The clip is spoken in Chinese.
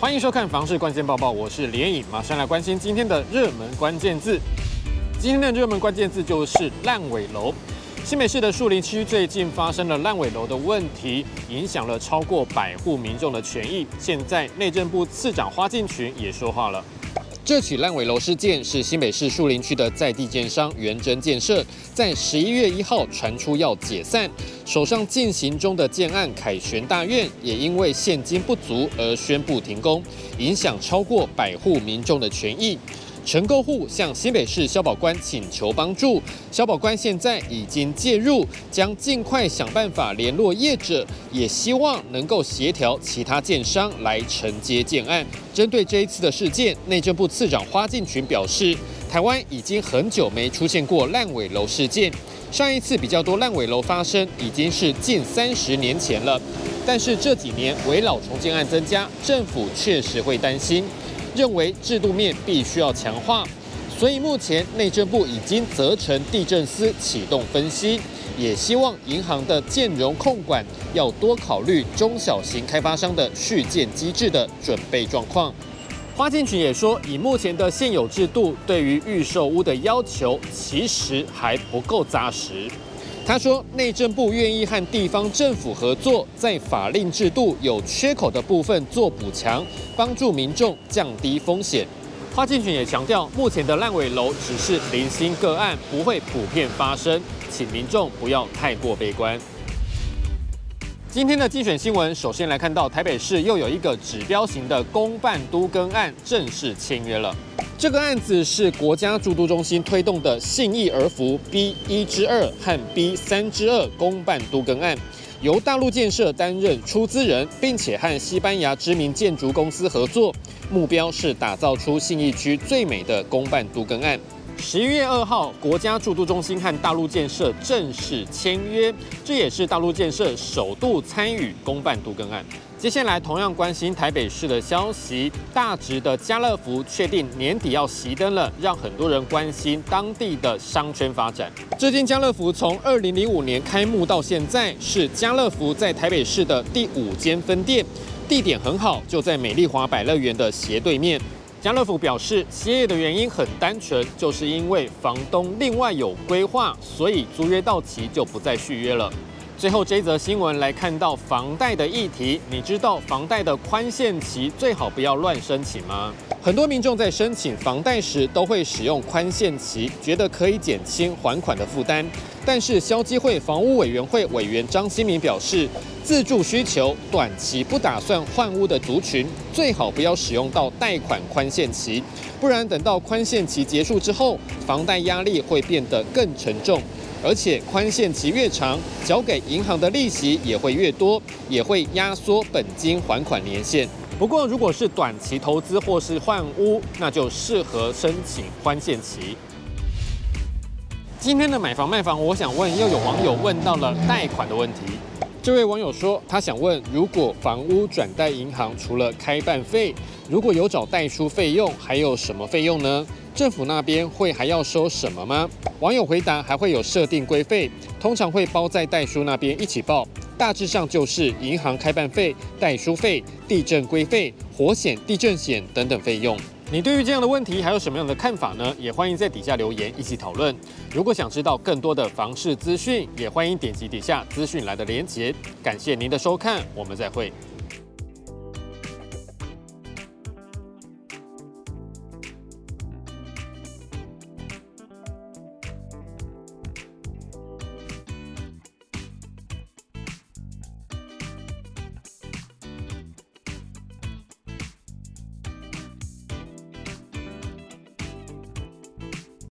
欢迎收看《房市关键报报》，我是连影，马上来关心今天的热门关键字。今天的热门关键字就是烂尾楼。新北市的树林区最近发生了烂尾楼的问题，影响了超过百户民众的权益。现在内政部次长花敬群也说话了。这起烂尾楼事件是新北市树林区的在地建商元真建设，在十一月一号传出要解散，手上进行中的建案凯旋大院也因为现金不足而宣布停工，影响超过百户民众的权益。承购户向新北市消保官请求帮助，消保官现在已经介入，将尽快想办法联络业者，也希望能够协调其他建商来承接建案。针对这一次的事件，内政部次长花敬群表示，台湾已经很久没出现过烂尾楼事件，上一次比较多烂尾楼发生已经是近三十年前了。但是这几年围老重建案增加，政府确实会担心。认为制度面必须要强化，所以目前内政部已经责成地政司启动分析，也希望银行的建融控管要多考虑中小型开发商的续建机制的准备状况。花建群也说，以目前的现有制度，对于预售屋的要求其实还不够扎实。他说，内政部愿意和地方政府合作，在法令制度有缺口的部分做补强，帮助民众降低风险。花敬群也强调，目前的烂尾楼只是零星个案，不会普遍发生，请民众不要太过悲观。今天的精选新闻，首先来看到台北市又有一个指标型的公办都更案正式签约了。这个案子是国家住都中心推动的信义儿福 B 一之二和 B 三之二公办都更案，由大陆建设担任出资人，并且和西班牙知名建筑公司合作，目标是打造出信义区最美的公办都更案。十一月二号，国家住都中心和大陆建设正式签约，这也是大陆建设首度参与公办都更案。接下来，同样关心台北市的消息，大直的家乐福确定年底要熄灯了，让很多人关心当地的商圈发展。这间家乐福从二零零五年开幕到现在，是家乐福在台北市的第五间分店，地点很好，就在美丽华百乐园的斜对面。家乐福表示，歇业的原因很单纯，就是因为房东另外有规划，所以租约到期就不再续约了。最后这则新闻来看到房贷的议题，你知道房贷的宽限期最好不要乱申请吗？很多民众在申请房贷时都会使用宽限期，觉得可以减轻还款的负担。但是消基会房屋委员会委员张新民表示，自住需求短期不打算换屋的族群，最好不要使用到贷款宽限期，不然等到宽限期结束之后，房贷压力会变得更沉重。而且宽限期越长，缴给银行的利息也会越多，也会压缩本金还款年限。不过，如果是短期投资或是换屋，那就适合申请宽限期。今天的买房卖房，我想问，又有网友问到了贷款的问题。这位网友说，他想问，如果房屋转贷银行，除了开办费，如果有找代书费用，还有什么费用呢？政府那边会还要收什么吗？网友回答，还会有设定规费，通常会包在代书那边一起报，大致上就是银行开办费、代书费、地震规费、火险、地震险等等费用。你对于这样的问题还有什么样的看法呢？也欢迎在底下留言一起讨论。如果想知道更多的房市资讯，也欢迎点击底下资讯栏的连结。感谢您的收看，我们再会。